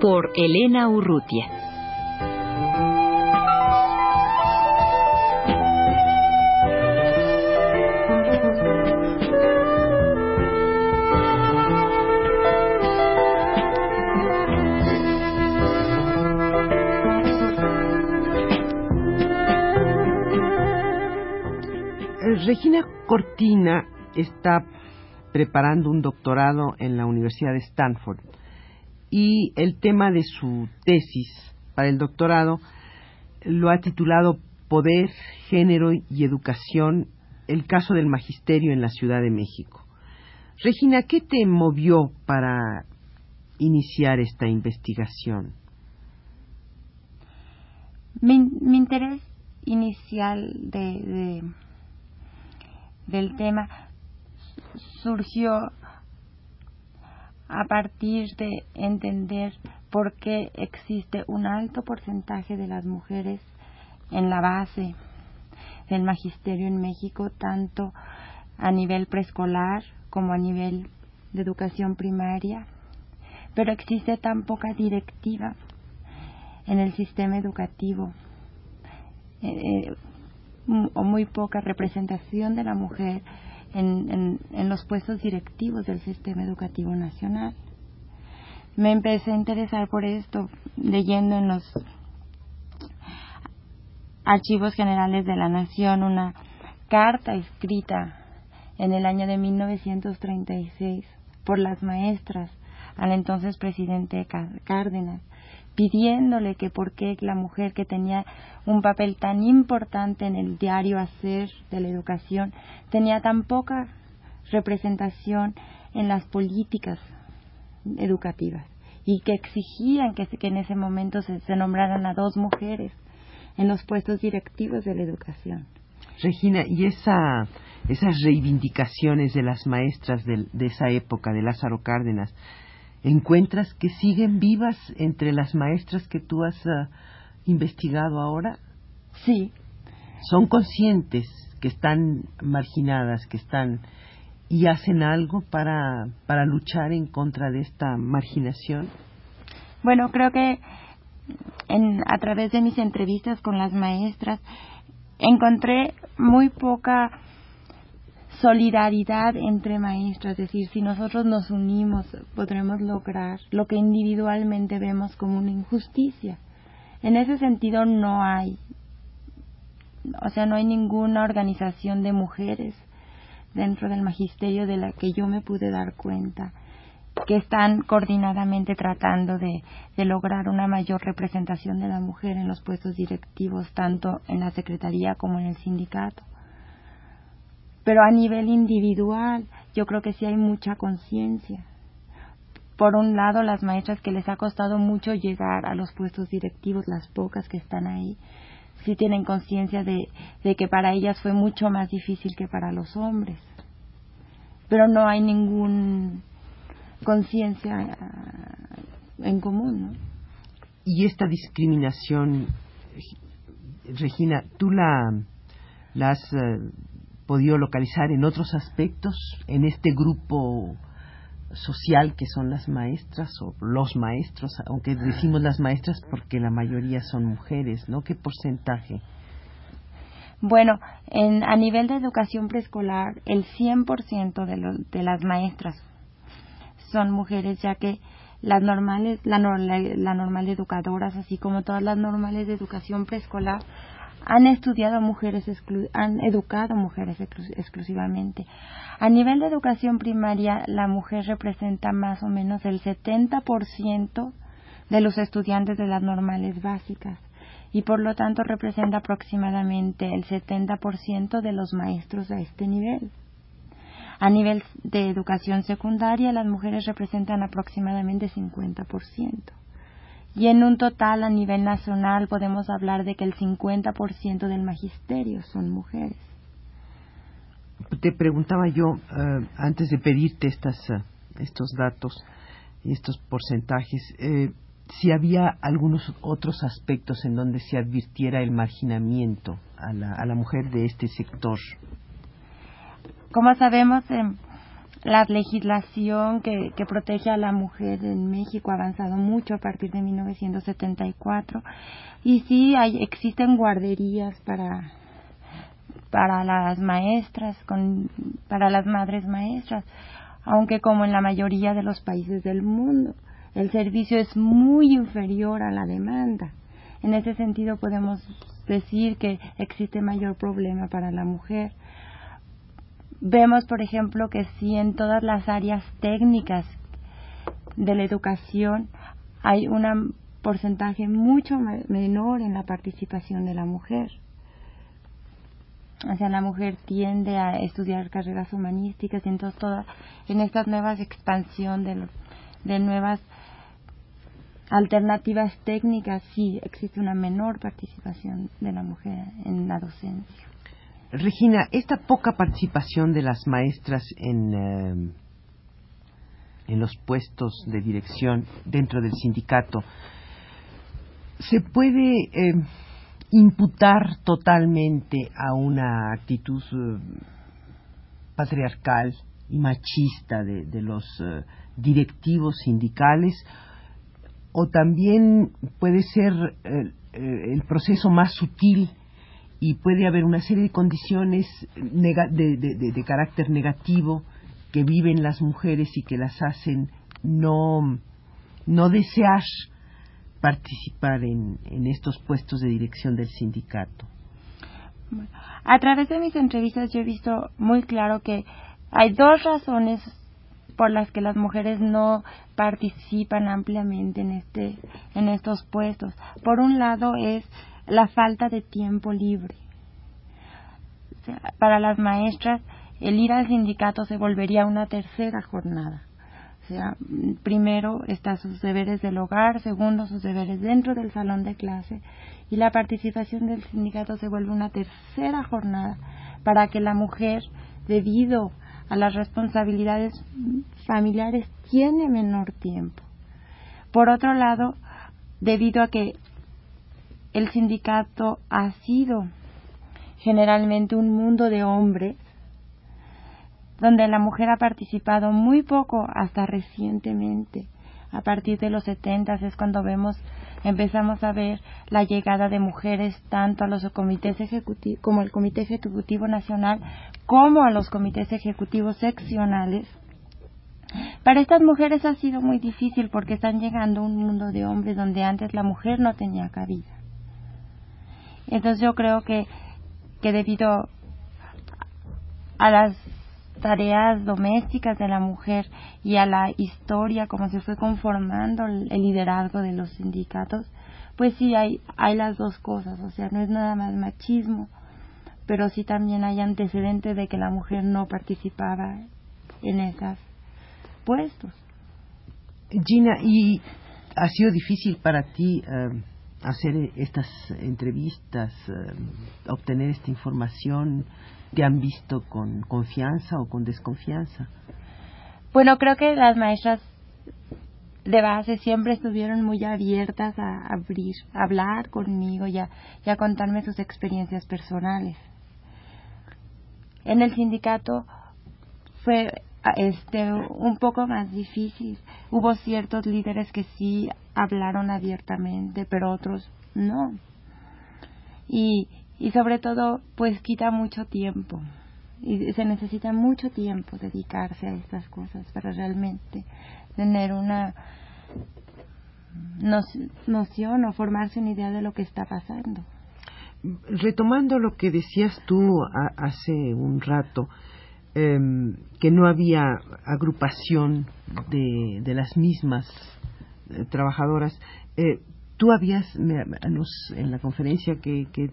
Por Elena Urrutia. Regina Cortina está preparando un doctorado en la Universidad de Stanford y el tema de su tesis para el doctorado lo ha titulado Poder, Género y Educación, el caso del magisterio en la Ciudad de México. Regina, ¿qué te movió para iniciar esta investigación? Mi, interés inicial de del tema surgió a partir de entender por qué existe un alto porcentaje de las mujeres en la base del magisterio en México, tanto a nivel preescolar como a nivel de educación primaria, pero existe tan poca directiva en el sistema educativo. Eh, o muy poca representación de la mujer en, en, los puestos directivos del sistema educativo nacional. Me empecé a interesar por esto leyendo en los archivos generales de la Nación una carta escrita en el año de 1936 por las maestras al entonces presidente Cárdenas pidiéndole que por qué la mujer que tenía un papel tan importante en el diario hacer de la educación tenía tan poca representación en las políticas educativas y que exigían que, en ese momento se, nombraran a dos mujeres en los puestos directivos de la educación. Regina, y esa, esas reivindicaciones de las maestras de, de esa época, de Lázaro Cárdenas, encuentras que siguen vivas entre las maestras que tú has ah, investigado ahora? Sí. ¿Son conscientes que están marginadas, que están y hacen algo para, para luchar en contra de esta marginación? Bueno, creo que en, a través de mis entrevistas con las maestras encontré muy poca solidaridad entre maestras, es decir, si nosotros nos unimos podremos lograr lo que individualmente vemos como una injusticia. En ese sentido no hay, o sea, no hay ninguna organización de mujeres dentro del magisterio de la que yo me pude dar cuenta que están coordinadamente tratando de, de, lograr una mayor representación de la mujer en los puestos directivos, tanto en la Secretaría como en el sindicato pero a nivel individual yo creo que sí hay mucha conciencia. Por un lado, las maestras que les ha costado mucho llegar a los puestos directivos, las pocas que están ahí, sí tienen conciencia de, que para ellas fue mucho más difícil que para los hombres. Pero no hay ninguna conciencia ah, en común. Y esta discriminación, Regina, tú la, la has eh, podido localizar en otros aspectos, en este grupo social que son las maestras o los maestros, aunque decimos las maestras porque la mayoría son mujeres, ¿no? ¿Qué porcentaje? Bueno, en, a nivel de educación preescolar, el 100% de, de las maestras son mujeres, ya que las normales, la, la normal de educadoras, así como todas las normales de educación preescolar, han estudiado mujeres, han educado mujeres exclusivamente. A nivel de educación primaria, la mujer representa más o menos el 70% de los estudiantes de las normales básicas y por lo tanto representa aproximadamente el 70% de los maestros a este nivel. A nivel de educación secundaria, las mujeres representan aproximadamente 50% Y en un total a nivel nacional podemos hablar de que el 50% del magisterio son mujeres. Te preguntaba yo, eh, antes de pedirte estas, eh, estos datos y estos porcentajes, eh, si había algunos otros aspectos en donde se advirtiera el marginamiento a la, a la mujer de este sector. Como sabemos, em, la legislación que, que, protege a la mujer en México ha avanzado mucho a partir de 1974 y sí hay, existen guarderías para para las maestras con, para las madres maestras aunque como en la mayoría de los países del mundo el servicio es muy inferior a la demanda. En ese sentido podemos decir que existe mayor problema para la mujer. Vemos, por ejemplo, que si en todas las áreas técnicas de la educación hay un porcentaje mucho menor en la participación de la mujer. O sea, la mujer tiende a estudiar carreras humanísticas y entonces toda, en estas nuevas expansión de, de nuevas alternativas técnicas sí existe una menor participación de la mujer en la docencia. Regina, esta poca participación de las maestras en, eh, en los puestos de dirección dentro del sindicato, ¿se puede eh, imputar totalmente a una actitud eh, patriarcal y machista de, de los directivos sindicales o también puede ser el proceso más sutil y puede haber una serie de condiciones de, carácter negativo que viven las mujeres y que las hacen no, no desear participar en, en estos puestos de dirección del sindicato. A través de mis entrevistas yo he visto muy claro que hay dos razones por las que las mujeres no participan ampliamente en este en estos puestos. Por un lado es la falta de tiempo libre. para las maestras el ir al sindicato se volvería una tercera jornada. O sea, primero están sus deberes del hogar, segundo sus deberes dentro del salón de clase y la participación del sindicato se vuelve una tercera jornada para que la mujer, debido a las responsabilidades familiares tiene menor tiempo. Por otro lado, debido a que el sindicato ha sido generalmente un mundo de hombres, donde la mujer ha participado muy poco hasta recientemente. A partir de los 70 es cuando vemos empezamos a ver la llegada de mujeres tanto a los comités ejecutivos como al Comité Ejecutivo Nacional como a los comités ejecutivos seccionales. Para estas mujeres ha sido muy difícil porque están llegando a un mundo de hombres donde antes la mujer no tenía cabida. Entonces yo creo que, que debido a las tareas domésticas de la mujer y a la historia, como se fue conformando el, liderazgo de los sindicatos, pues sí hay, hay las dos cosas, o sea, no es nada más machismo, pero sí también hay antecedentes de que la mujer no participaba en esos puestos. Gina, ¿y ha sido difícil para ti eh, hacer estas entrevistas, eh, obtener esta información? te han visto con confianza o con desconfianza? Bueno, creo que las maestras de base siempre estuvieron muy abiertas a abrir, a hablar conmigo y a, y a contarme sus experiencias personales. En el sindicato fue este un poco más difícil. Hubo ciertos líderes que sí hablaron abiertamente, pero otros no. Y, y sobre todo pues quita mucho tiempo y se necesita mucho tiempo dedicarse a estas cosas para realmente tener una noción o formarse una idea de lo que está pasando. Retomando lo que decías tú hace un rato, em, que no había agrupación de, de las mismas eh, trabajadoras, eh, tú habías, en la conferencia que, que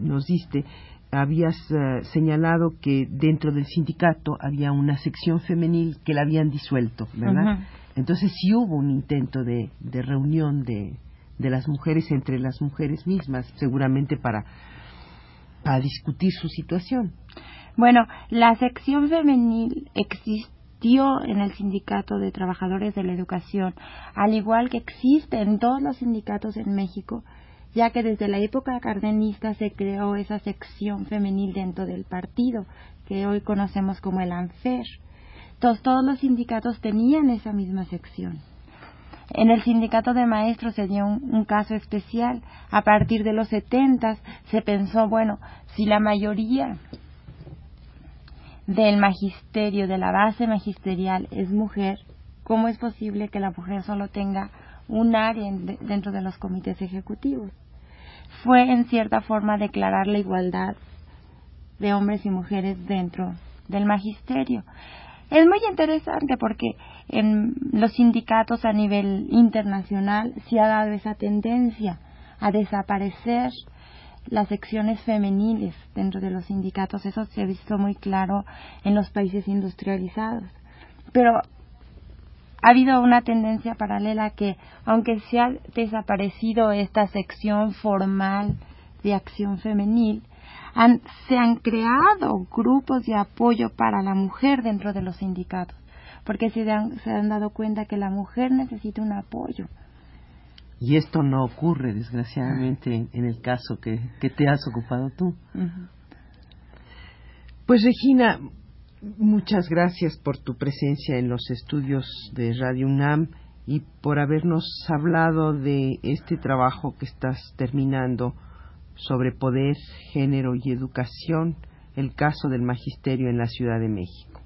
nos diste, habías eh, señalado que dentro del sindicato había una sección femenil que la habían disuelto, ¿verdad? Entonces sí hubo un intento de, de reunión de, de las mujeres entre las mujeres mismas, seguramente para, para discutir su situación. Bueno, la sección femenil existió en el Sindicato de Trabajadores de la Educación, al igual que existe en todos los sindicatos en México, ya que desde la época cardenista se creó esa sección femenil dentro del partido, que hoy conocemos como el ANFER. Entonces, todos los sindicatos tenían esa misma sección. En el sindicato de maestros se dio un, caso especial. A partir de los setentas se pensó, bueno, si la mayoría del magisterio, de la base magisterial es mujer, ¿cómo es posible que la mujer solo tenga un área dentro de los comités ejecutivos? Fue en cierta forma declarar la igualdad de hombres y mujeres dentro del magisterio. Es muy interesante porque en los sindicatos a nivel internacional se ha dado esa tendencia a desaparecer las secciones femeniles dentro de los sindicatos. Eso se ha visto muy claro en los países industrializados. Pero ha habido una tendencia paralela que, aunque se ha desaparecido esta sección formal de acción femenil, se han creado grupos de apoyo para la mujer dentro de los sindicatos, porque se se han dado cuenta que la mujer necesita un apoyo. Y esto no ocurre, desgraciadamente, en el caso que, te has ocupado tú. Pues Regina, muchas gracias por tu presencia en los estudios de Radio UNAM y por habernos hablado de este trabajo que estás terminando sobre poder, género y educación, el caso del magisterio en la Ciudad de México.